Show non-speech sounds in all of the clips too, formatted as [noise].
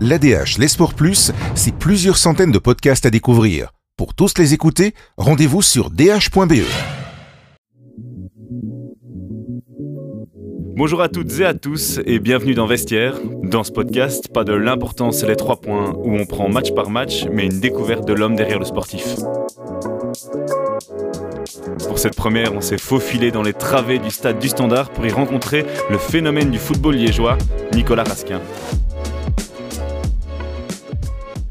L'ADH, les sports plus, c'est plusieurs centaines de podcasts à découvrir. Pour tous les écouter, rendez-vous sur dh.be. Bonjour à toutes et à tous et bienvenue dans Vestiaire. Dans ce podcast, pas de l'importance les trois points où on prend match par match, mais une découverte de l'homme derrière le sportif. Pour cette première, on s'est faufilé dans les travées du stade du Standard pour y rencontrer le phénomène du football liégeois, Nicolas Rasquin.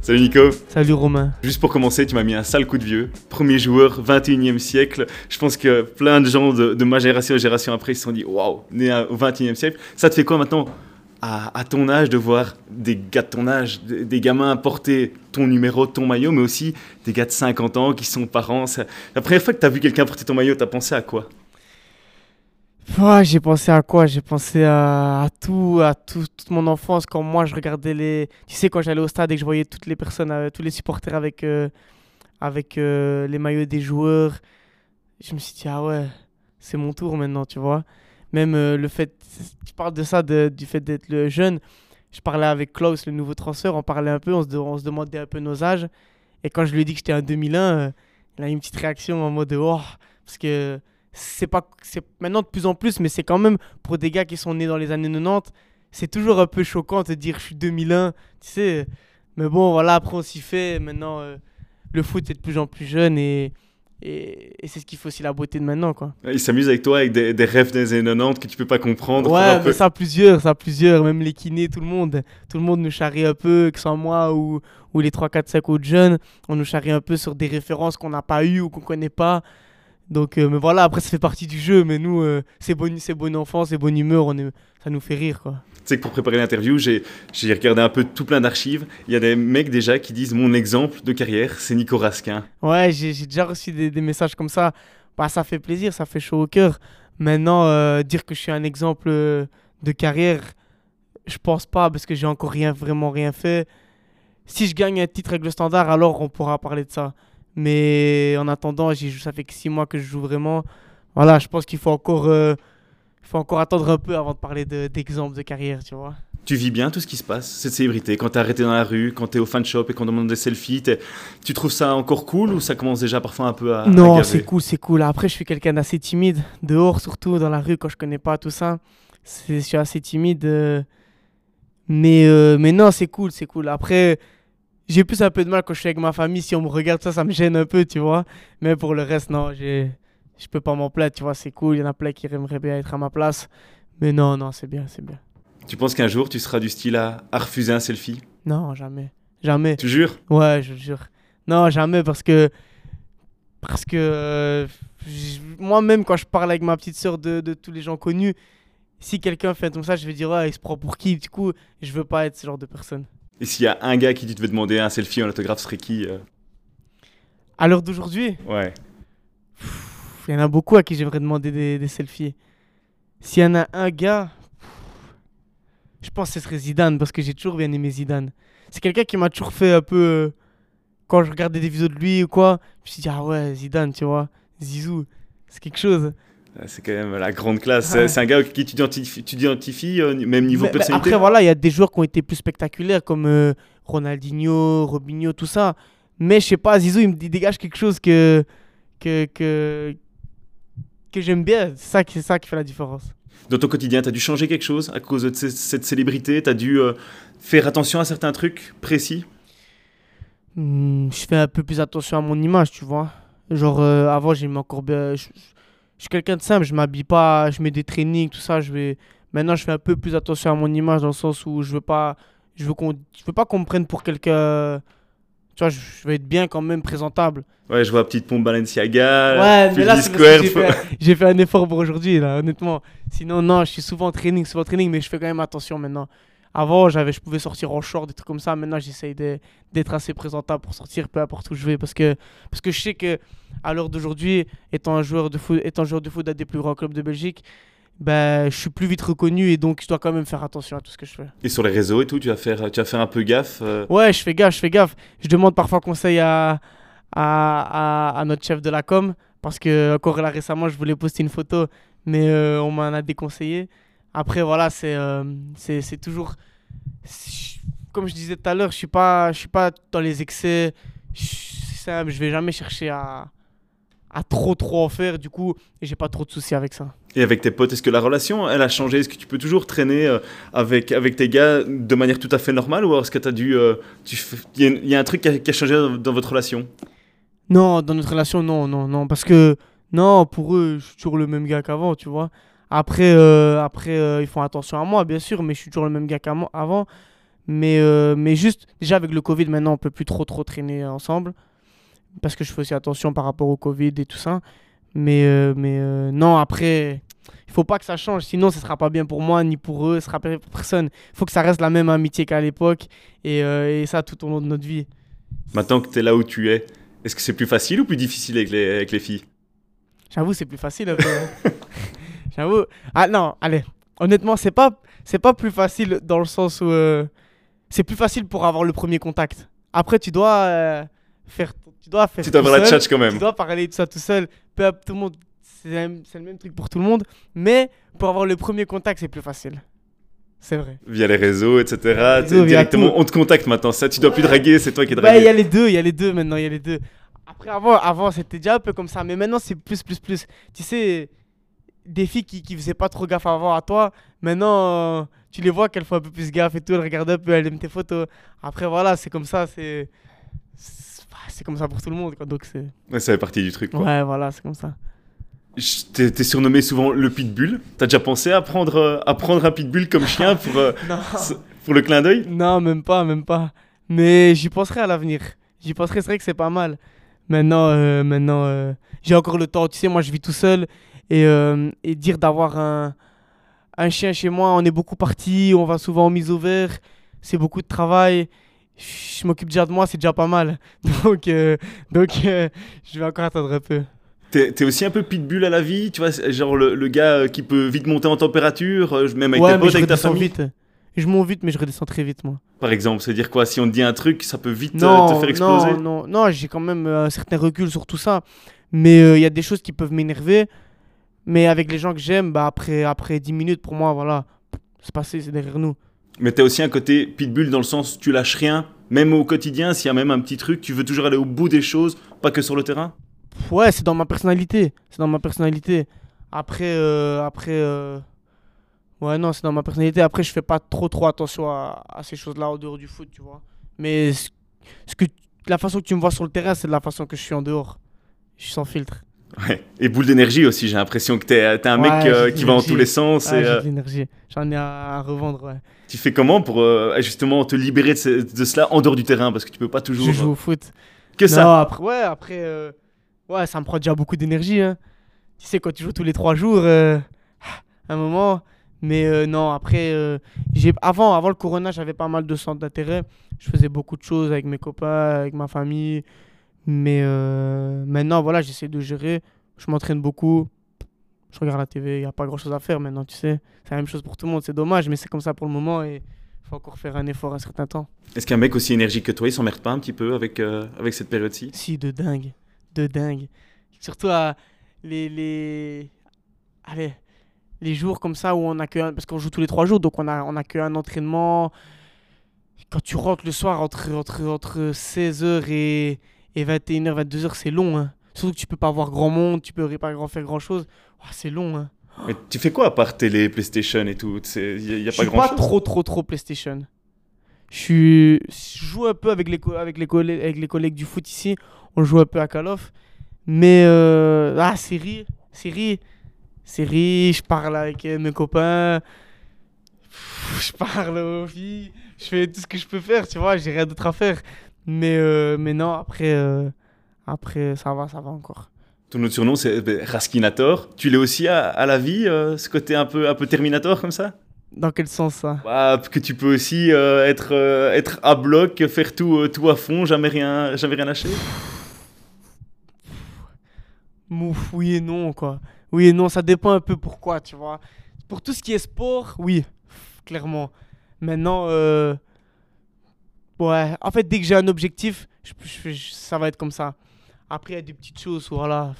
Salut Nico. Salut Romain. Juste pour commencer, tu m'as mis un sale coup de vieux. Premier joueur, 21e siècle. Je pense que plein de gens de, ma génération et génération après ils se sont dit waouh, né au 21e siècle. Ça te fait quoi maintenant à, ton âge de voir des gars de ton âge, des, gamins porter ton numéro, ton maillot, mais aussi des gars de 50 ans qui sont parents? La première fois que tu as vu quelqu'un porter ton maillot, tu as pensé à quoi? J'ai pensé à quoi? J'ai pensé à, tout, à tout, toute mon enfance. Quand moi, je regardais les. Tu sais, quand j'allais au stade et que je voyais toutes les personnes, euh, tous les supporters avec, euh, avec euh, les maillots des joueurs, je me suis dit, ah ouais, c'est mon tour maintenant, tu vois. Même le fait. Tu parles de ça, du fait d'être le jeune. Je parlais avec Klaus, le nouveau transfert, on parlait un peu, on se, on se demandait un peu nos âges. Et quand je lui ai dit que j'étais en 2001, il a eu une petite réaction en mode, oh, parce que c'est pas c'est maintenant de plus en plus mais c'est quand même pour des gars qui sont nés dans les années 90 c'est toujours un peu choquant de dire je suis 2001 tu sais. Mais bon voilà après on s'y fait. Maintenant euh, le foot est de plus en plus jeune et et, c'est ce qui fait aussi la beauté de maintenant quoi. Il s'amuse avec toi avec des, rêves des années 90 que tu peux pas comprendre ouais mais ça plusieurs ça plusieurs. Même les kinés tout le monde. Tout le monde nous charrie un peu que ce soit moi ou, ou les 3 4 5 autres jeunes. On nous charrie un peu sur des références qu'on n'a pas eu ou qu'on connaît pas donc, euh, mais voilà, après, ça fait partie du jeu. Mais nous, euh, c'est bonne, bonne enfance, c'est bonne humeur, on est, ça nous fait rire, quoi. Tu sais que pour préparer l'interview, j'ai regardé un peu tout plein d'archives. Il y a des mecs déjà qui disent mon exemple de carrière, c'est Nico Rasquin. Ouais, j'ai déjà reçu des, des, messages comme ça. Bah, ça fait plaisir, ça fait chaud au cœur. Maintenant, euh, dire que je suis un exemple de carrière, je pense pas parce que j'ai encore rien, vraiment rien fait. Si je gagne un titre avec le standard, alors on pourra parler de ça. Mais en attendant, ça fait que six mois que je joue vraiment. Voilà, je pense qu'il faut encore, euh, faut encore attendre un peu avant de parler d'exemples de, carrière, tu vois. Tu vis bien tout ce qui se passe, cette célébrité? Quand t'es arrêté dans la rue, quand t'es au fan shop et qu'on demande des selfies, tu trouve ça encore cool ou ça commence déjà parfois un peu à. Non, c'est cool, c'est cool. Après, je suis quelqu'un d'assez timide, dehors surtout, dans la rue, quand je connais pas tout ça. Je suis assez timide. Euh, mais, euh, mais non, c'est cool, c'est cool. Après, j'ai plus un peu de mal quand je suis avec ma famille. Si on me regarde ça, ça me gêne un peu, tu vois. Mais pour le reste, non, je peux pas m'en plaindre, tu vois. C'est cool. Il y en a plein qui aimeraient bien être à ma place. Mais non, non, c'est bien, c'est bien. Tu penses qu'un jour, tu seras du style à, refuser un selfie? Non, jamais. Jamais. Tu jures? Ouais, je jure. Non, jamais parce que. Parce que. Euh, moi-même, quand je parle avec ma petite soeur de, de tous les gens connus, si quelqu'un fait comme ça, je vais dire, ouais, il se prend pour qui? Du coup, je veux pas être ce genre de personne. Et s'il y a un gars qui te devait demander un selfie, un autographe, serait qui euh À l'heure d'aujourd'hui Ouais. Il y en a beaucoup à qui j'aimerais demander des, selfies. S'il y en a un gars, je pense que ce serait Zidane, parce que j'ai toujours bien aimé Zidane. C'est quelqu'un qui m'a toujours fait un peu. Euh, quand je regardais des vidéos de lui ou quoi, je me suis dit, ah ouais, Zidane, tu vois, Zizou, c'est quelque chose. C'est quand même la grande classe. C'est un gars qui tu identifies, euh, même niveau personnalité. après, voilà, il y a des joueurs qui ont été plus spectaculaires, comme euh, Ronaldinho, Robinho, tout ça. Mais je sais pas, Zizou, il me dégage quelque chose que, que, que, que j'aime bien. C'est ça, ça qui fait la différence. Dans ton quotidien, tu as dû changer quelque chose à cause de cette célébrité? Tu as dû euh, faire attention à certains trucs précis? Hmm, Je fais un peu plus attention à mon image, tu vois. Genre, avant, j'ai encore bien je suis quelqu'un de simple, je m'habille pas, je mets des trainings, tout ça. Je vais... Maintenant, je fais un peu plus attention à mon image dans le sens où je veux pas, je veux qu'on, je veux pas qu'on me prenne pour quelqu'un. Tu vois, je vais être bien quand même présentable. Ouais, je vois petite pompe Balenciaga. Ouais, mais là, j'ai fait, un effort pour aujourd'hui, là, honnêtement. Sinon, non, je suis souvent en training, souvent en training, mais je fais quand même attention maintenant. Avant, j'avais, je pouvais sortir en short, des trucs comme ça. Maintenant, j'essaye d'être assez présentable pour sortir, peu importe où je vais. Parce que, parce que je sais que à l'heure d'aujourd'hui, étant un joueur de foot, étant joueur de foot d'un des plus grands clubs de Belgique, ben, je suis plus vite reconnu et donc je dois quand même faire attention à tout ce que je fais. Et sur les réseaux et tout, tu vas faire, tu vas faire un peu gaffe euh Ouais, je fais gaffe, je fais gaffe. Je demande parfois conseil à, à, à, notre chef de la com parce que encore là récemment, je voulais poster une photo, mais euh, on m'en a déconseillé. Après, voilà, c'est euh, c'est toujours. comme je disais tout à l'heure, je suis pas, je suis pas dans les excès. Je, c'est simple, je vais jamais chercher à, à trop trop en faire. Du coup, et j'ai pas trop de soucis avec ça. Et avec tes potes, est-ce que la relation, elle a changé? Est-ce que tu peux toujours traîner euh, avec, avec tes gars de manière tout à fait normale Ou est-ce que as dû... euh, tu Il y, a- il y a un truc qui a, qui a changé dans, dans votre relation? Non, dans notre relation, non, non, non. Parce que, non, pour eux, je suis toujours le même gars qu'avant, tu vois. Après, euh, après euh, ils font attention à moi, bien sûr, mais je suis toujours le même gars qu'avant. Mais, euh, mais juste, déjà avec le Covid, maintenant, on peut plus trop, trop traîner ensemble. Parce que je fais aussi attention par rapport au Covid et tout ça. Mais, euh, mais euh, non, après, il faut pas que ça change. Sinon, ce sera pas bien pour moi, ni pour eux, ce sera pas bien pour personne. Il faut que ça reste la même amitié qu'à l'époque. Et, euh, et ça tout au long de notre vie. Maintenant que tu es là où tu es, est-ce que c'est plus facile ou plus difficile avec les, avec les filles? J'avoue, c'est plus facile. hein. [laughs] J'avoue. Ah non, allez. Honnêtement, c'est pas, c'est pas plus facile dans le sens où c'est plus facile pour avoir le premier contact. Après, tu dois faire, tu dois faire. Tu dois avoir la tchatch quand même. Tu dois parler de ça tout seul. Peu tout le monde. C'est le même truc pour tout le monde. Mais pour avoir le premier contact, c'est plus facile. C'est vrai. Via les réseaux, etc. réseaux, T'es- via directement, on te contacte maintenant. Ça, tu dois plus Ouais. draguer, c'est toi qui dragues. il y a les deux, il y a les deux maintenant, il y a les deux. Après, avant, avant c'était déjà un peu comme ça, mais maintenant, c'est plus, plus, plus. Tu sais, des filles qui, qui faisaient pas trop gaffe avant à toi, maintenant, euh, tu les vois qu'elles font un peu plus gaffe et tout, elles regardent un peu, elles aiment tes photos. Après, voilà, c'est comme ça, c'est. C'est bah, c'est comme ça pour tout le monde, quoi. Donc, c'est. Ouais, ça fait partie du truc. Quoi. Ouais, voilà, c'est comme ça. Je- T'es t'es surnommé souvent le pitbull. T'as déjà pensé à prendre, euh, à prendre un pitbull comme chien [laughs] pour, euh, pour le clin d'œil? Non, même pas, même pas. Mais j'y penserai à l'avenir. J'y penserai, c'est vrai que c'est pas mal. Maintenant, euh, maintenant j'ai encore le temps. Tu sais, moi, je vis tout seul. Et, et dire d'avoir un, un chien chez moi, on est beaucoup partis, on va souvent en mise au vert. C'est beaucoup de travail. Je m'occupe déjà de moi, c'est déjà pas mal. [laughs] Donc, euh, donc euh, je vais encore attendre un peu. T'es aussi un peu pitbull à la vie, tu vois, genre le, le gars euh, qui peut vite monter en température, même avec ouais, tes potes, avec ta famille. vite. Je monte vite, mais je redescends très vite, moi. Par exemple, c'est dire quoi? Si on te dit un truc, ça peut vite non, te faire exploser? Non, non, non, j'ai quand même un certain recul sur tout ça. Mais il y a des choses qui peuvent m'énerver. Mais avec les gens que j'aime, bah, après, après 10 minutes, pour moi, voilà, c'est passé, c'est derrière nous. Mais t'as aussi un côté pitbull dans le sens tu lâches rien, même au quotidien, s'il y a même un petit truc, tu veux toujours aller au bout des choses, pas que sur le terrain? Ouais, c'est dans ma personnalité. C'est dans ma personnalité. Après, euh, après, euh, ouais, non, c'est dans ma personnalité. Après, je fais pas trop, trop attention à, à ces choses-là en dehors du foot, tu vois. Mais ce que, la façon que tu me vois sur le terrain, c'est de la façon que je suis en dehors. Je suis sans filtre. Ouais. Et boule d'énergie aussi, j'ai l'impression que t'es t'es un Ouais, mec euh, de qui va en tous les sens. Et, j'ai euh, de l'énergie. J'en ai à, à revendre, ouais. tu fais comment pour euh, justement te libérer de, ce- de cela en dehors du terrain? Parce que tu peux pas toujours. Je joue au foot. Que ça après, ouais, après, ouais, ça me prend déjà beaucoup d'énergie. Hein. Tu sais, quand tu joues tous les trois jours, euh, un moment. Mais non, après, j'ai avant, avant le Corona, j'avais pas mal de centres d'intérêt. Je faisais beaucoup de choses avec mes copains, avec ma famille. Mais euh, maintenant, voilà, j'essaie de gérer. Je m'entraîne beaucoup. Je regarde la TV, il n'y a pas grand chose à faire maintenant, tu sais. C'est la même chose pour tout le monde, c'est dommage, mais c'est comme ça pour le moment et il faut encore faire un effort un certain temps. Est-ce qu'un mec aussi énergique que toi, il s'emmerde pas un petit peu avec, euh, avec cette période-ci? Si, de dingue. De dingue. Surtout à les, les... Allez, les jours comme ça où on a que un... Parce qu'on joue tous les trois jours, donc on a, on a qu'un entraînement. Quand tu rentres le soir entre, entre, entre 16h et, et 21h, 22h, c'est long. Hein. Surtout que tu peux pas voir grand monde, tu peux pas grand faire grand chose. c'est long. Hein. Mais tu fais quoi à part télé, PlayStation et tout? Il n'y a, y a Je pas suis grand pas chose. trop, trop, trop PlayStation. Je suis... je joue un peu avec les, avec, les collègues, avec les collègues du foot ici. On joue un peu à Call of. Mais, euh... ah, série, série, série. Je parle avec euh, mes copains. Je parle aux filles. Je fais tout ce que je peux faire, tu vois. J'ai rien d'autre à faire. Mais, euh, mais non, après, euh, après, ça va, ça va encore. Ton autre surnom, c'est ben, Raskinator. Tu l'es aussi à, à la vie, euh, ce côté un peu, un peu Terminator comme ça? Dans quel sens ça? Bah, Que tu peux aussi euh, être, euh, être à bloc, faire tout, euh, tout à fond, jamais rien, jamais rien lâcher? Mouf, oui et non, quoi. Oui et non, ça dépend un peu pourquoi, tu vois. Pour tout ce qui est sport, oui, clairement. Maintenant, euh, ouais, en fait, dès que j'ai un objectif, je- je- je- ça va être comme ça. Après, il y a des petites choses où, voilà,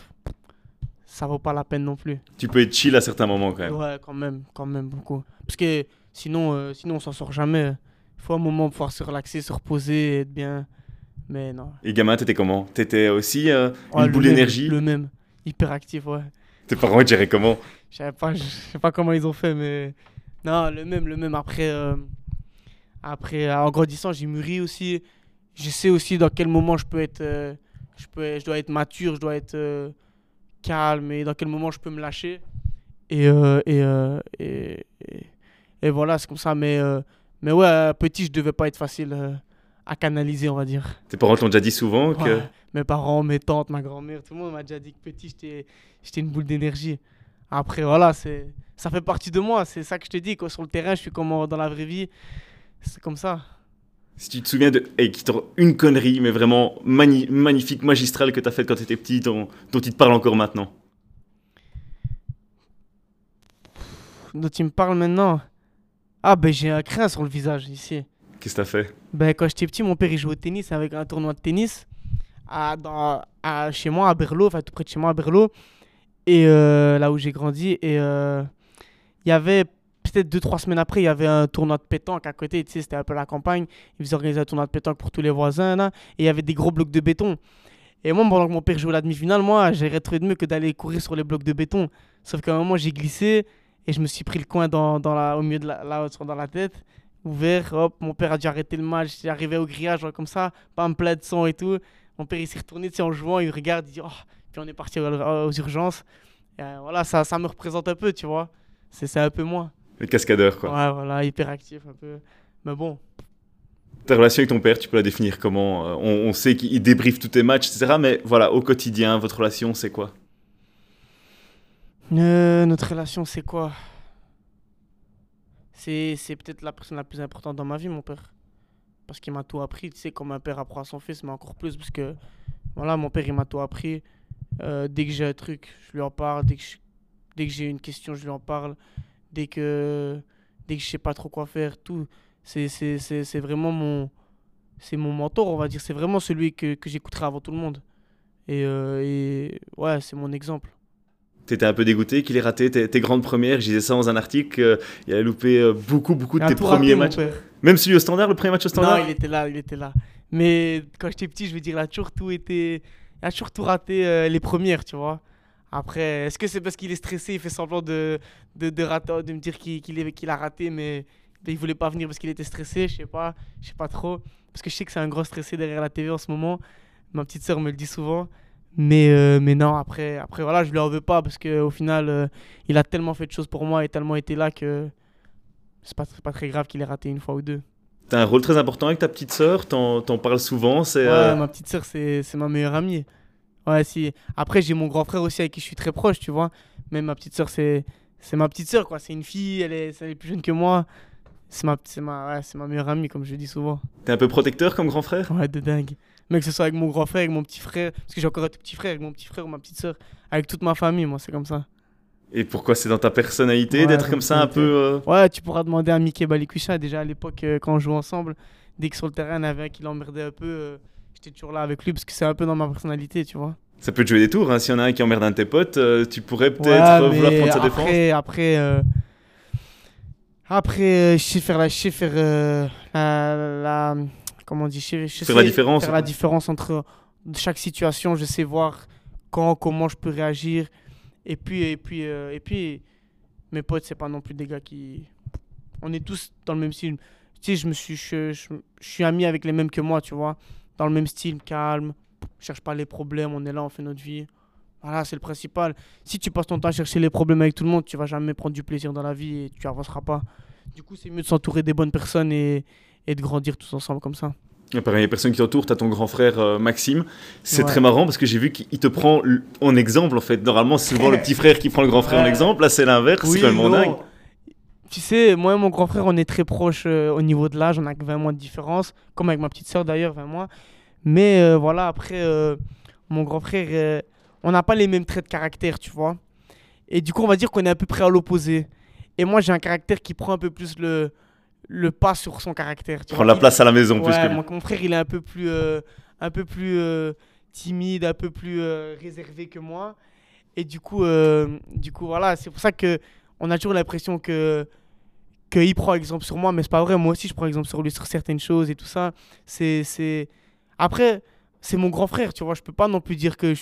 ça vaut pas la peine non plus. Tu peux être chill à certains moments quand même. Ouais, quand même, quand même beaucoup. Parce que sinon, euh, sinon on s'en sort jamais. faut un moment pouvoir se relaxer, se reposer, être bien. Mais non. Et gamin, t'étais comment? T'étais aussi euh, une le boule d'énergie? Le même. Hyper actif, ouais. Tes parents ils géraient comment? Je savais pas, sais pas comment ils ont fait, mais. Non, le même, le même. Après, euh, après en grandissant, j'ai mûri aussi. Je sais aussi dans quel moment je peux être. euh, je, peux, je dois être mature, je dois être euh, calme et dans quel moment je peux me lâcher. Et, euh, et, et, et- et voilà, c'est comme ça. Mais, mais ouais, petit, je devais pas être facile à canaliser, on va dire. Tes parents t'ont déjà dit souvent que. Ouais, Mes parents, mes tantes, ma grand-mère, tout le monde m'a déjà dit que petit, j'étais une boule d'énergie. Après, voilà, ça fait partie de moi. C'est ça que je te dis. Quand sur le terrain, je suis comme dans la vraie vie. C'est comme ça. Si tu te souviens de hey, qui une connerie, mais vraiment mani- magnifique, magistrale que t'as faite quand t'étais petit, dont, dont il te parle encore maintenant. Dont tu me parles maintenant. Ah, ben j'ai un crin sur le visage ici. Qu'est-ce que t'as fait? Ben, quand j'étais petit, mon père il jouait au tennis avec un tournoi de tennis à, dans, à- chez moi à Berlot, enfin tout près de chez moi à Berlot, et euh, là où j'ai grandi. Et euh, il y avait peut-être deux trois semaines après, il y avait un tournoi de pétanque à côté. C'était un peu la campagne. Ils organiser un tournoi de pétanque pour tous les voisins et il y avait des gros blocs de béton. Et moi, pendant que mon père jouait la demi-finale, moi, j'aurais trouvé de mieux que d'aller courir sur les blocs de béton. Sauf qu'à un moment, j'ai glissé et je me suis pris le coin dans, la, au milieu de la, dans la tête ouvert, hop, mon père a dû arrêter le match, est arrivé au grillage comme ça, bam, plein de sang et tout. Mon père il s'est retourné, en jouant, il regarde, il dit, oh, puis on est parti aux, urgences. Euh, voilà, ça, ça me représente un peu, tu vois. C'est un peu moi. Le cascadeur, quoi. Ouais, voilà, hyper actif un peu. Mais bon, Ta relation avec ton père, tu peux la définir comment Euh, on, on sait qu'il débriefe tous tes matchs, etc. Mais voilà, au quotidien, votre relation, c'est quoi? Euh, notre relation, c'est quoi? C'est c'est peut-être la personne la plus importante dans ma vie, mon père. Parce qu'il m'a tout appris, tu sais, comme un père apprend à son fils, mais encore plus, parce que, voilà, mon père, il m'a tout appris. Euh, dès que j'ai un truc, je lui en parle. Dès que j'ai une question, je lui en parle. Dès que, dès que je sais pas trop quoi faire, tout. C'est c'est- c'est- c'est vraiment mon, c'est mon mentor, on va dire. C'est vraiment celui que, que j'écouterai avant tout le monde. Et, euh, et ouais, c'est mon exemple. T'étais un peu dégoûté qu'il ait raté tes, tes grandes premières. Je disais ça dans un article. euh, il a loupé euh, beaucoup, beaucoup de tes raté, premiers matchs. Même celui au standard, le premier match au standard? Non, il était là, il était là. Mais quand j'étais petit, je veux dire, il a toujours tout été. Il a toujours tout raté euh, les premières, tu vois. Après, est-ce que c'est parce qu'il est stressé, il fait semblant de, de, de, rater, de me dire qu'il a raté, mais il voulait pas venir parce qu'il était stressé, je sais pas, je sais pas trop. Parce que je sais que c'est un gros stressé derrière la TV en ce moment. Ma petite sœur me le dit souvent. Mais, euh, mais non, après, après, voilà, je lui en veux pas parce qu'au final, euh, il a tellement fait de choses pour moi et tellement été là que c'est pas, pas très grave qu'il ait raté une fois ou deux. T'as un rôle très important avec ta petite sœur. T'en t'en parles souvent. C'est Ouais, euh, ma petite sœur, c'est c'est ma meilleure amie. Ouais, si. Après, j'ai mon grand frère aussi avec qui je suis très proche, tu vois. Mais ma petite sœur, c'est c'est ma petite sœur, quoi. C'est une fille, elle est, elle est plus jeune que moi. C'est ma, c'est ma, ouais, c'est ma meilleure amie, comme je dis souvent. t'es un peu protecteur comme grand frère? Ouais, de dingue. Mais que ce soit avec mon grand frère, avec mon petit frère, parce que j'ai encore un petit frère, avec mon petit frère ou ma petite sœur, avec toute ma famille, moi, c'est comme ça. Et pourquoi c'est dans ta personnalité Ouais, d'être comme ça un peu. euh, Ouais, tu pourras demander à Mickey Balikwisha, déjà à l'époque, euh, quand on jouait ensemble, dès que sur le terrain, il y en avait un qui l'emmerdait un peu, euh, j'étais toujours là avec lui, parce que c'est un peu dans ma personnalité, tu vois. Ça peut te jouer des tours. Hein. S'il y en a un qui emmerde un de tes potes, euh, tu pourrais peut-être Ouais, vouloir prendre sa défense. après, après, euh, après, euh, je sais faire la, je sais faire la, la- comment on dit, je sais, je Faire la sais différence. faire la différence entre chaque situation. Je sais voir quand, comment je peux réagir. Et puis, et puis, et puis, mes potes, c'est pas non plus des gars qui, on est tous dans le même style. Tu sais, je me suis, je, je- je suis ami avec les mêmes que moi, tu vois, dans le même style, calme, cherche pas les problèmes, on est là, on fait notre vie. Voilà, c'est le principal. Si tu passes ton temps à chercher les problèmes avec tout le monde, tu vas jamais prendre du plaisir dans la vie et tu avanceras pas. Du coup, c'est mieux de s'entourer des bonnes personnes et, et de grandir tous ensemble comme ça. Et Pareil, les personnes qui t'entourent, t'as ton grand frère euh, Maxime. C'est Ouais. très marrant parce que j'ai vu qu'il te prend en exemple en fait. Normalement, c'est souvent le petit frère qui prend le grand frère en Ouais. exemple. Là, c'est l'inverse. c'est quand même non. dingue. Tu sais, moi et mon grand frère, on est très proches euh, au niveau de l'âge. On a que 20 mois de différence. Comme avec ma petite soeur d'ailleurs, 20 mois. Mais euh, voilà, après, euh, mon grand frère, on n'a pas les mêmes traits de caractère, tu vois. Et du coup, on va dire qu'on est à peu près à l'opposé. Et moi, j'ai un caractère qui prend un peu plus le, le pas sur son caractère. Tu Prendre vois. la place à la maison plus que mon, mon frère, il est un peu plus, un peu plus timide, un peu plus réservé que moi. Et du coup, du coup voilà, c'est pour ça que on a toujours l'impression que, qu'il prend exemple sur moi, mais c'est pas vrai. Moi aussi, je prends exemple sur lui sur certaines choses et tout ça. C'est, c'est... Après, c'est mon grand frère, tu vois. Je peux pas non plus dire que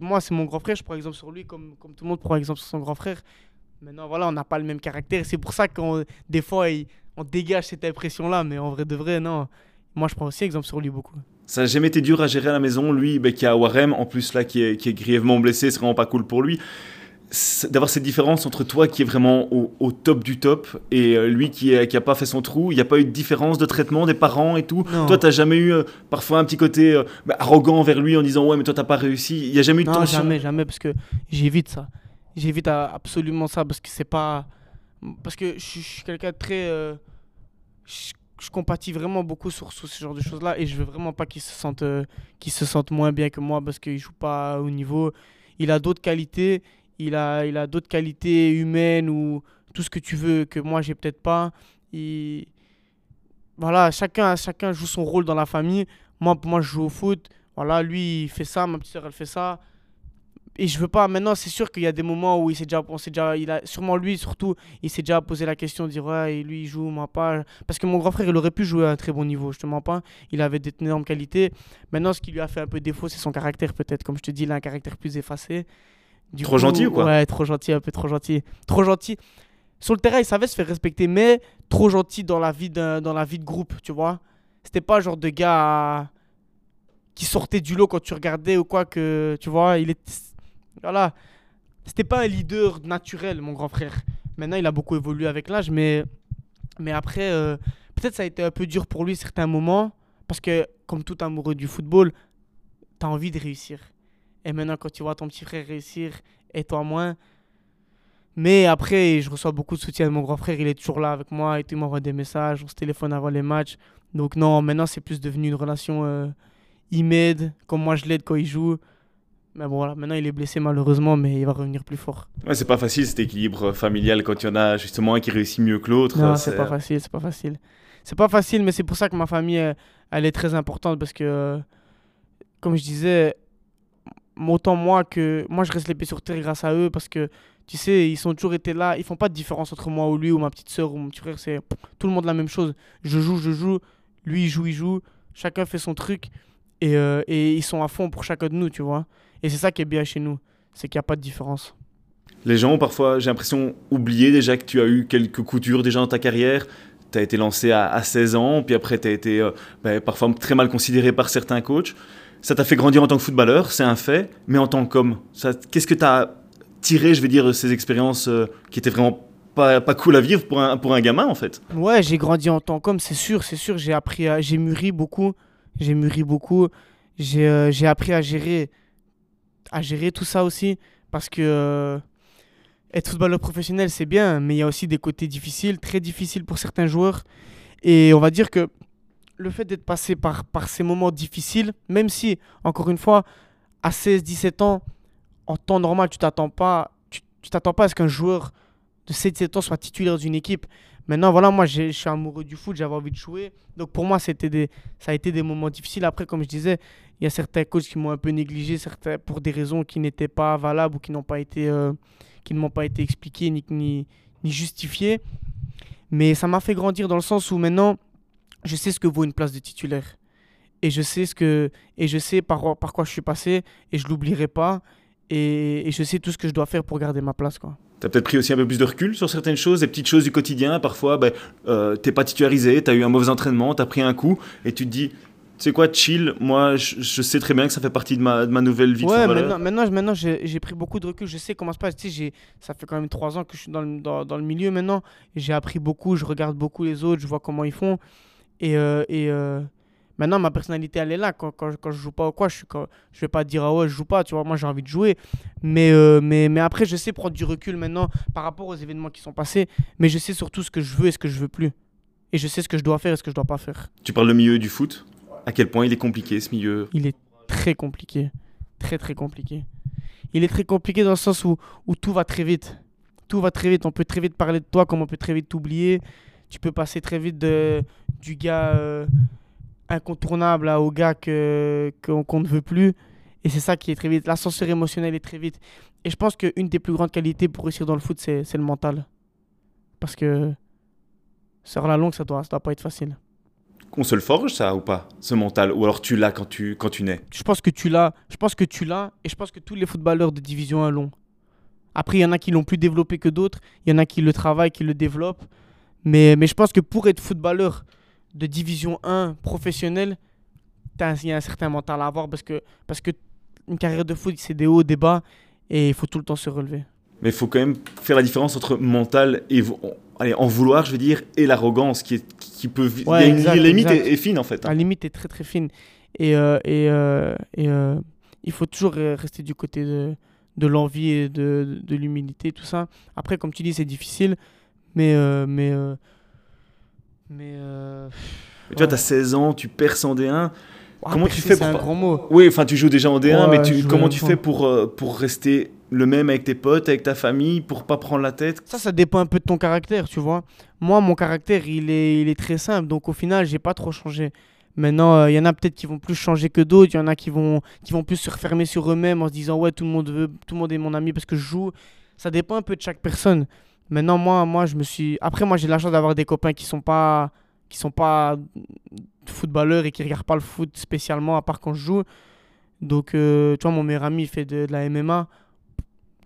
moi, c'est mon grand frère. Je prends exemple sur lui comme, comme tout le monde prend exemple sur son grand frère. Maintenant, voilà, on n'a pas le même caractère. C'est pour ça qu'on, des fois, on dégage cette impression-là. Mais en vrai de vrai, non. Moi, je prends aussi exemple sur lui beaucoup. Ça n'a jamais été dur à gérer à la maison. Lui, bah, qui est à Warem, en plus là, qui est, qui est grièvement blessé, c'est vraiment pas cool pour lui d'avoir cette différence entre toi qui est vraiment au, top du top et euh, lui qui, n'a pas fait son trou. Il n'y a pas eu de différence de traitement des parents et tout? Toi, Toi, t'as jamais eu euh, parfois un petit côté euh, bah, arrogant envers lui en disant ouais mais toi t'as pas réussi. Il n'y a jamais eu de non, jamais, jamais parce que j'évite ça. J'évite absolument ça parce que c'est pas parce que je suis quelqu'un de très je, compatis vraiment beaucoup sur, ce genre de choses là et je veux vraiment pas qu'il se sente qu'il se sente moins bien que moi parce qu'il joue pas au niveau. Il a d'autres qualités il a, il a d'autres qualités humaines ou tout ce que tu veux que moi j'ai peut-être pas. Et voilà, chacun, chacun joue son rôle dans la famille. Moi, moi, je joue au foot. Voilà, lui, il fait ça, ma petite soeur, elle fait ça. Et je veux pas. Maintenant, c'est sûr qu'il y a des moments où il s'est déjà, déjà, il a, sûrement lui surtout, il s'est déjà posé la question, de dire ouais, lui il joue, moi pas. Parce que mon grand frère, il aurait pu jouer à un très bon niveau, je te mens pas. Il avait d'énormes qualités. Maintenant, ce qui lui a fait un peu défaut, c'est son caractère peut-être. Comme je te dis, il a un caractère plus effacé trop gentil ou quoi Ouais, trop gentil, un peu trop gentil. Trop gentil. Sur le terrain, il savait se faire respecter, mais trop gentil dans la vie de, dans la vie de groupe, tu vois. C'était pas genre de gars qui sortait du lot quand tu regardais ou quoi que, tu vois, il est voilà. C'était pas un leader naturel, mon grand frère. Maintenant, il a beaucoup évolué avec l'âge, mais mais après euh, peut-être ça a été un peu dur pour lui certains moments parce que comme tout amoureux du football, tu as envie de réussir. Et maintenant, quand tu vois ton petit frère réussir et toi moins. Mais après, je reçois beaucoup de soutien de mon grand frère. Il est toujours là avec moi et il m'envoie des messages. On se téléphone avant les matchs. Donc, non, maintenant, c'est plus devenu une relation. Euh, il m'aide, comme moi je l'aide quand il joue. Mais bon, voilà, maintenant il est blessé malheureusement, mais il va revenir plus fort. Ouais, c'est pas facile cet équilibre familial quand il y en a justement un qui réussit mieux que l'autre. Non, c'est pas facile, c'est pas facile. C'est pas facile, mais c'est pour ça que ma famille, elle, est très importante parce que, euh, comme je disais, autant moi que moi je reste les sur terre grâce à eux parce que tu sais ils sont toujours été là. Ils font pas de différence entre moi ou lui ou ma petite soeur ou mon petit frère c'est tout le monde la même chose. Je joue je joue. Lui il joue il joue. Chacun fait son truc et, euh, et ils sont à fond pour chacun de nous tu vois. Et c'est ça qui est bien chez nous c'est qu'il n'y a pas de différence. Les gens ont parfois j'ai l'impression oublié déjà que tu as eu quelques coutures déjà dans ta carrière. Tu as été lancé à, 16 ans puis après tu as été euh, ben, parfois très mal considéré par certains coachs ça t'a fait grandir en tant que footballeur, c'est un fait, mais en tant qu'homme, qu'est-ce que tu as tiré, je veux dire, ces expériences euh, qui étaient vraiment pas, cool à vivre pour un, pour un gamin, en fait? Ouais, j'ai grandi en tant qu'homme, c'est sûr, c'est sûr, j'ai appris, j'ai mûri beaucoup, j'ai mûri beaucoup, j'ai euh, appris à gérer, à gérer tout ça aussi, parce que euh, être footballeur professionnel, c'est bien, mais il y a aussi des côtés difficiles, très difficiles pour certains joueurs, et on va dire que le fait d'être passé par, par ces moments difficiles, même si, encore une fois, à 16-17 ans, en temps normal, tu t'attends pas, tu, t'attends pas à ce qu'un joueur de 16-17 ans soit titulaire d'une équipe. Maintenant, voilà, moi, je suis amoureux du foot, j'avais envie de jouer. Donc, pour moi, c'était des, ça a été des moments difficiles. Après, comme je disais, il y a certains coachs qui m'ont un peu négligé certains, pour des raisons qui n'étaient pas valables ou qui n'ont pas été, euh, qui ne m'ont pas été expliquées ni, ni, ni justifiées. Mais ça m'a fait grandir dans le sens où maintenant, je sais ce que vaut une place de titulaire. Et je sais, ce que, et je sais par, par quoi je suis passé et je l'oublierai pas. Et, je sais tout ce que je dois faire pour garder ma place. Quoi. Tu as peut-être pris aussi un peu plus de recul sur certaines choses, des petites choses du quotidien. Parfois, ben, euh, tu n'es pas titularisé, tu as eu un mauvais entraînement, tu as pris un coup et tu te dis, tu sais quoi, chill, moi je, sais très bien que ça fait partie de ma, de ma nouvelle vie. Ouais, maintenant, maintenant, maintenant j'ai pris beaucoup de recul, je sais comment ça se passe. Tu sais, ça fait quand même trois ans que je suis dans le, dans, dans le milieu maintenant. J'ai appris beaucoup, je regarde beaucoup les autres, je vois comment ils font. Et, euh, et euh, maintenant, ma personnalité, elle est là. Quand, quand, quand je joue pas ou quoi, je, suis, je vais pas dire, ah ouais, je joue pas, tu vois, moi j'ai envie de jouer. Mais, euh, mais, mais après, je sais prendre du recul maintenant par rapport aux événements qui sont passés. Mais je sais surtout ce que je veux et ce que je veux plus. Et je sais ce que je dois faire et ce que je dois pas faire. Tu parles le milieu du foot À quel point il est compliqué ce milieu? Il est très compliqué. Très, très compliqué. Il est très compliqué dans le sens où, où tout va très vite. Tout va très vite. On peut très vite parler de toi comme on peut très vite t'oublier tu peux passer très vite de, du gars euh, incontournable au gars que, qu'on ne veut plus. Et c'est ça qui est très vite. L'ascenseur émotionnel est très vite. Et je pense qu'une des plus grandes qualités pour réussir dans le foot, c'est, le mental. Parce que sur la longue, ça doit, ça doit pas être facile. On se le forge, ça, ou pas Ce mental? Ou alors tu l'as quand tu, quand tu nais? Je pense que tu l'as. Je pense que tu l'as. Et je pense que tous les footballeurs de Division 1 l'ont. Après, il y en a qui l'ont plus développé que d'autres. Il y en a qui le travaillent, qui le développent. Mais, mais je pense que pour être footballeur de Division 1 professionnel, t'as- il y a un certain mental à avoir parce que, parce que une carrière de foot, c'est des hauts, des bas. Et il faut tout le temps se relever. Mais il faut quand même faire la différence entre mental et allez, en vouloir, je veux dire, et l'arrogance qui, est, qui peut. il y Ouais, a une exact, la limite est, est fine en fait. hein. La limite est très très fine. Et, euh, et, euh, et euh, il faut toujours rester du côté de, de l'envie et de, de l'humilité, tout ça. Après, comme tu dis, c'est difficile. Mais. mais mais. euh, Mais tu vois, ouais. tu as 16 ans, tu perds en D1. ah, Comment tu fais pour un grand mot. Oui, enfin, tu joues déjà en D1, Ouais, mais tu- comment en tu D1. fais pour, euh, pour rester le même avec tes potes, avec ta famille, pour pas prendre la tête? Ça, ça dépend un peu de ton caractère, tu vois. Moi, mon caractère, il est, il est très simple. Donc, au final, j'ai pas trop changé. Maintenant, euh, il y en a peut-être qui vont plus changer que d'autres. Il y en a qui vont, qui vont plus se refermer sur eux-mêmes en se disant Ouais, tout le monde veut, tout le monde est mon ami parce que je joue. Ça dépend un peu de chaque personne. Maintenant, moi, moi je me suis. Après, moi, j'ai la chance d'avoir des copains qui sont pas qui sont pas footballeurs et qui regardent pas le foot spécialement à part quand je joue. Donc, euh, tu vois, mon meilleur ami il fait de, de la MMA.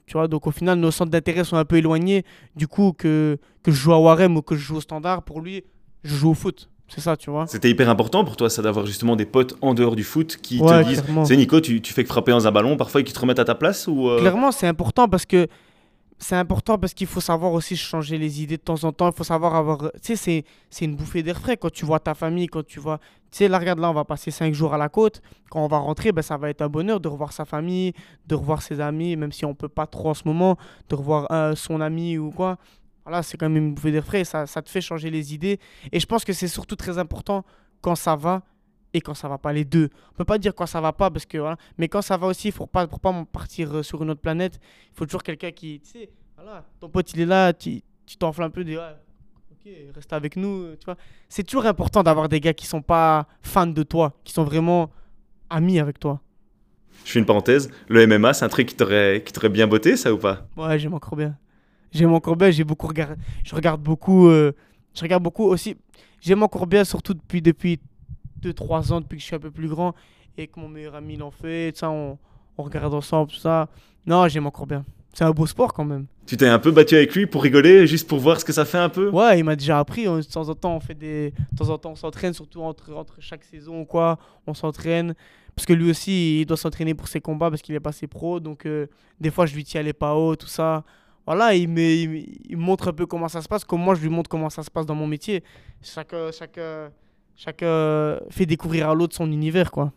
Tu vois, donc au final, nos centres d'intérêt sont un peu éloignés. Du coup, que, que je joue à Warem ou que je joue au standard, pour lui, je joue au foot. C'est ça, tu vois. C'était hyper important pour toi, ça, d'avoir justement des potes en dehors du foot qui Ouais, te disent. C'est Nico, tu, tu fais que frapper dans un ballon parfois et qui te remettent à ta place ou euh, Clairement, c'est important parce que c'est important parce qu'il faut savoir aussi changer les idées de temps en temps. Il faut savoir avoir. Tu sais, c'est, une bouffée d'air frais quand tu vois ta famille, quand tu vois. Tu sais, là, regarde, là, on va passer 5 jours à la côte. Quand on va rentrer, ben, ça va être un bonheur de revoir sa famille, de revoir ses amis, même si on peut pas trop en ce moment, de revoir euh, son ami ou quoi. Voilà, c'est quand même une bouffée d'air frais. Ça, ça te fait changer les idées. Et je pense que c'est surtout très important quand ça va et quand ça va pas les deux. On peut pas dire quand ça va pas parce que voilà, mais quand ça va aussi pour pas pour pas partir euh, sur une autre planète, il faut toujours quelqu'un qui tu sais, voilà, ton pote il est là, tu t'enfles un peu dis ouais, OK, reste avec nous, euh, tu vois. C'est toujours important d'avoir des gars qui sont pas fans de toi, qui sont vraiment amis avec toi. Je fais une parenthèse, le MMA, c'est un truc qui t'aurait qui t'aurait bien botté, ça ou pas? Ouais, j'aime encore bien. J'aime encore bien, j'ai beaucoup regardé je regarde beaucoup euh, je regarde beaucoup aussi j'aime encore bien surtout depuis depuis 2 3 ans depuis que je suis un peu plus grand et que mon meilleur ami l'en fait, sais, on, on regarde ensemble tout ça. Non, j'aime encore bien. C'est un beau sport quand même. Tu t'es un peu battu avec lui pour rigoler, juste pour voir ce que ça fait un peu? Ouais, il m'a déjà appris. on- de temps en temps, on fait des, de temps en temps, on s'entraîne, surtout entre, entre chaque saison ou quoi. On s'entraîne parce que lui aussi, il doit s'entraîner pour ses combats parce qu'il est passé pro. Donc, euh, des fois, je lui tiens les pas haut, tout ça. Voilà, il me, il, montre un peu comment ça se passe, comme moi, je lui montre comment ça se passe dans mon métier. Chaque, chaque, euh, chaque euh, fait découvrir à l'autre son univers, quoi.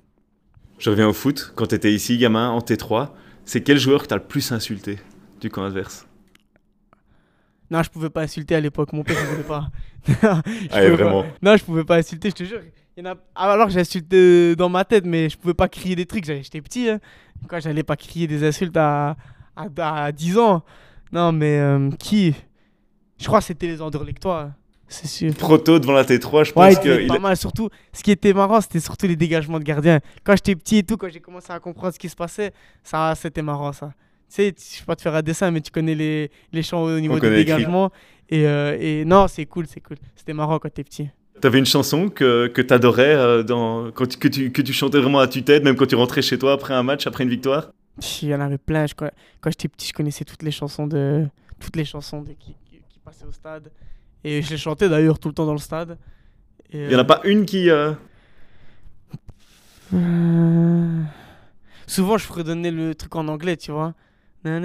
Je reviens au foot, quand t'étais ici, gamin, en T3, c'est quel joueur que t'as le plus insulté du camp adverse? Non, je pouvais pas insulter à l'époque. Mon père, il voulait pas. [laughs] Je Ah ouais, pouvais pas. vraiment Non, je pouvais pas insulter, je te jure. Il y en a... Ah, Alors j'ai insulté dans ma tête, mais je pouvais pas crier des trucs. J'étais petit. Hein. Quoi, j'allais pas crier des insultes à, à, à 10 ans. Non, mais euh, qui? Je crois que c'était les Anderlechtois. C'est sûr. Proto devant la T3, je Ouais, pense que. il pas mal. Surtout, ce qui était marrant, c'était surtout les dégagements de gardiens. Quand j'étais petit et tout, quand j'ai commencé à comprendre ce qui se passait, ça, c'était marrant ça. Tu sais, je vais pas te faire un dessin, mais tu connais les, les champs au niveau des dégagements. Et, euh, et non, c'est cool, c'est cool. C'était marrant quand t'es petit. T'avais une chanson que, que t'adorais, euh, dans... quand tu- que, tu, que tu chantais vraiment à tue-tête, même quand tu rentrais chez toi après un match, après une victoire? Il y en avait plein. Je, quand j'étais petit, je connaissais toutes les chansons de toutes les chansons de, qui, qui, qui passaient au stade. Et je les chantais d'ailleurs tout le temps dans le stade. Il y en a pas une qui. euh, euh, Souvent, je fredonnais le truc en anglais, tu vois. Mais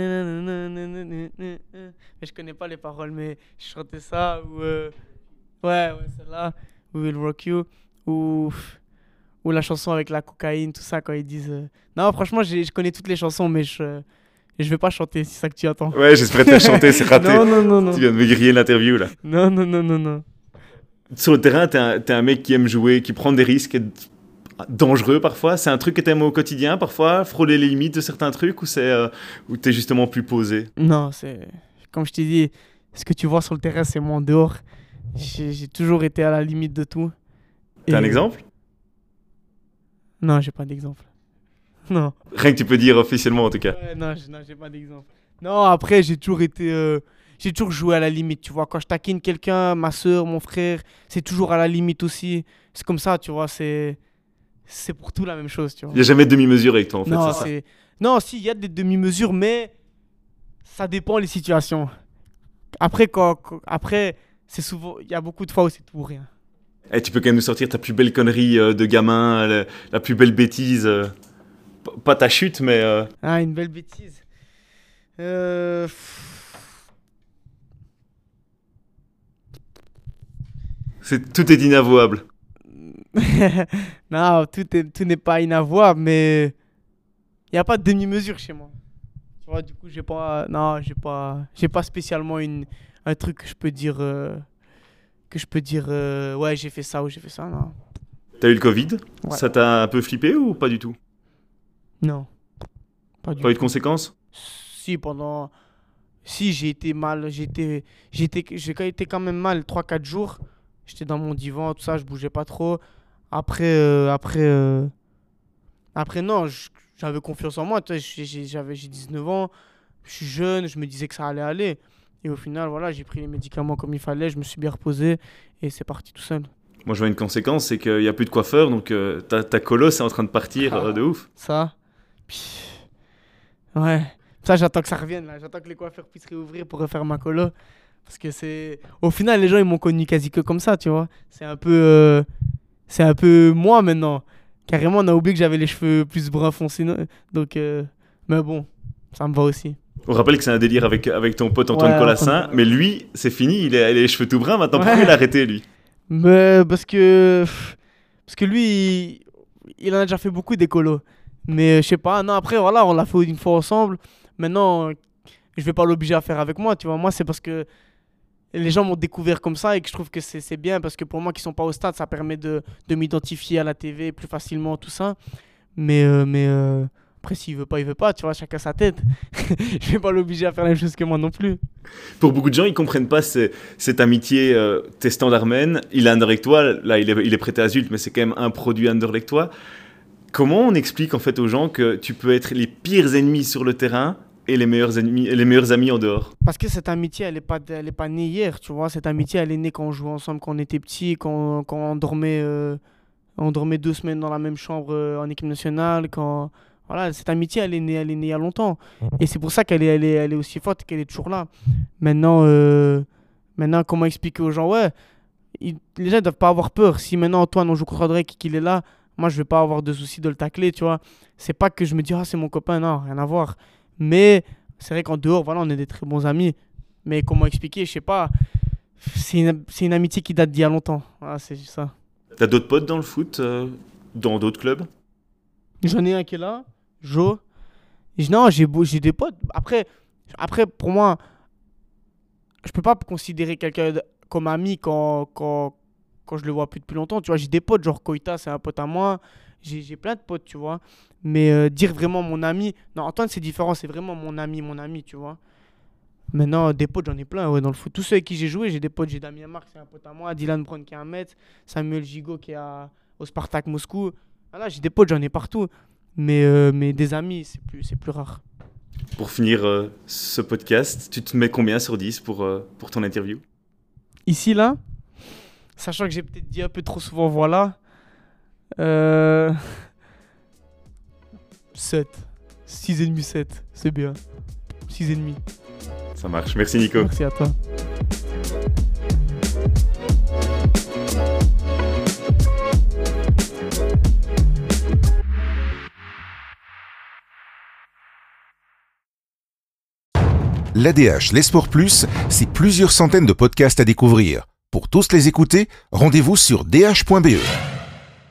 je connais pas les paroles, mais je chantais ça. Ou, euh, Ouais, ouais, celle-là. We Will Rock You. Ou... ou la chanson avec la cocaïne, tout ça, quand ils disent. euh, Non, franchement, je connais toutes les chansons, mais je, je vais pas chanter, c'est ça que tu attends. Ouais, j'espérais te faire chanter, c'est raté. Non, non, non, non. Tu viens de me griller l'interview là. Non, non, non, non, non. Sur le terrain, t'es un, mec qui aime jouer, qui prend des risques, dangereux parfois. C'est un truc que t'aimes au quotidien parfois, frôler les limites de certains trucs, ou c'est euh, où t'es justement plus posé? Non, c'est. Comme je t'ai dit, ce que tu vois sur le terrain, c'est moi en dehors. J'ai toujours été à la limite de tout. T'as un Et- exemple? Non, j'ai pas d'exemple. [laughs] Non. Rien que tu peux dire officiellement en tout cas. Ouais, non, j'ai- non, j'ai pas d'exemple. Non, après, j'ai toujours été. euh, j'ai toujours joué à la limite, tu vois. Quand je taquine quelqu'un, ma soeur, mon frère, c'est toujours à la limite aussi. C'est comme ça, tu vois. C'est c'est pour tout la même chose, tu vois. Il n'y a jamais de demi-mesure avec toi, en fait, non, c'est ça. c'est- non, si, il y a des demi-mesures, mais ça dépend les situations. Après, quand, quand- après c'est souvent, il y a beaucoup de fois où c'est tout ou rien. Eh, tu peux quand même nous sortir ta plus belle connerie euh, de gamin, la, la plus belle bêtise. euh, pas ta chute, mais euh, Ah, une belle bêtise. Euh, tout est inavouable. [laughs] non, tout est- tout n'est pas inavouable, mais il n'y a pas de demi-mesure chez moi. Tu vois, du coup, j'ai pas, non, j'ai pas, j'ai pas spécialement une, un truc que je peux dire, euh, que je peux dire, euh, ouais, j'ai fait ça ou j'ai fait ça, non. T'as eu le Covid? Ouais. Ça t'a un peu flippé ou pas du tout? Non. Pas du Pas eu de conséquences Si, pendant. Si, j'ai été mal. J'étais. J'étais. J'ai quand- été quand même mal 3-4 jours. J'étais dans mon divan, tout ça, je bougeais pas trop. Après. euh, après. euh, Après, non, j'avais confiance en moi. J'avais j'ai 19 ans. Je suis jeune, je me disais que ça allait aller. Et au final, voilà, j'ai pris les médicaments comme il fallait, je me suis bien reposé et c'est parti tout seul. Moi, je vois une conséquence, c'est qu'il n'y a plus de coiffeur, donc euh, ta, ta colosse est en train de partir euh, de ouf. Ça? Puis, ouais. Ça, j'attends que ça revienne là. J'attends que les coiffeurs puissent réouvrir pour refaire ma colo. Parce que c'est. Au final, les gens, ils m'ont connu quasi que comme ça, tu vois. C'est un peu. euh, C'est un peu moi maintenant. Carrément, on a oublié que j'avais les cheveux plus brun foncé. non? Donc. euh, Mais bon, ça me va aussi. On rappelle que c'est un délire avec, avec ton pote Antoine Ouais, Colassin, Antoine. mais lui, c'est fini, il a, il a les cheveux tout bruns, maintenant pourquoi il a arrêté lui? Mais parce que. Parce que lui, il, il en a déjà fait beaucoup des colos. Mais euh, je sais pas, non, après, voilà, on l'a fait une fois ensemble. Maintenant, je vais pas l'obliger à faire avec moi, tu vois. Moi, c'est parce que les gens m'ont découvert comme ça et que je trouve que c'est bien parce que pour moi qui sont pas au stade, ça permet de, de m'identifier à la TV plus facilement, tout ça. Mais, euh, mais euh, après, s'il veut pas, il veut pas, tu vois, chacun sa tête. [laughs] je vais pas l'obliger à faire la même chose que moi non plus. Pour beaucoup de gens, ils comprennent pas ce- cette amitié euh, t'es standardmen, il est under avec toi, là il est, il est prêté adulte, mais c'est quand même un produit under avec toi. Comment on explique en fait aux gens que tu peux être les pires ennemis sur le terrain et les meilleurs, ennemis, les meilleurs amis en dehors? Parce que cette amitié, elle n'est pas, née hier, tu vois. Cette amitié, elle est née quand on jouait ensemble, quand on était petits, quand, quand on, dormait, euh, on dormait deux semaines dans la même chambre euh, en équipe nationale. Quand... Voilà, cette amitié, elle est née, elle est née il y a longtemps. Et c'est pour ça qu'elle est, aussi forte, qu'elle est toujours là. Maintenant, euh, maintenant comment expliquer aux gens? Ouais, les gens ne doivent pas avoir peur. Si maintenant Antoine, on joue contre qu'il est là, moi, je vais pas avoir de souci de le tacler, tu vois. C'est pas que je me dis, ah, c'est mon copain, non, rien à voir. Mais c'est vrai qu'en dehors, voilà, on est des très bons amis. Mais comment expliquer? Je sais pas. C'est une, c'est une amitié qui date d'il y a longtemps. Voilà, c'est ça. T'as d'autres potes dans le foot, euh, dans d'autres clubs? J'en ai un qui est là, Jo. Et je- Non, j'ai des potes. Après, après, pour moi, je peux pas considérer quelqu'un comme ami quand, quand, quand je le vois plus depuis longtemps. Tu vois, j'ai des potes, genre Koita, c'est un pote à moi. J'ai plein de potes, tu vois. Mais euh, dire vraiment mon ami. Non, Antoine, c'est différent. C'est vraiment mon ami, mon ami, tu vois. Maintenant, des potes, j'en ai plein ouais, dans le foot. Tous ceux avec qui j'ai joué, j'ai des potes. J'ai Damien Marc, c'est un pote à moi. Dylan Brown, qui est un maître. Samuel Gigot, qui est à- au Spartak Moscou. Voilà, j'ai des potes, j'en ai partout. Mais, euh, mais des amis, c'est plus, plus rare. Pour finir euh, ce podcast, tu te mets combien sur 10 pour, euh, pour ton interview? Ici, là, sachant que j'ai peut-être dit un peu trop souvent voilà. Euh... 7. 6,5, 7. C'est bien. 6,5. Ça marche, merci Nico. Merci à toi. L'ADH, les Sports Plus, c'est plusieurs centaines de podcasts à découvrir. Pour tous les écouter, rendez-vous sur dh.be.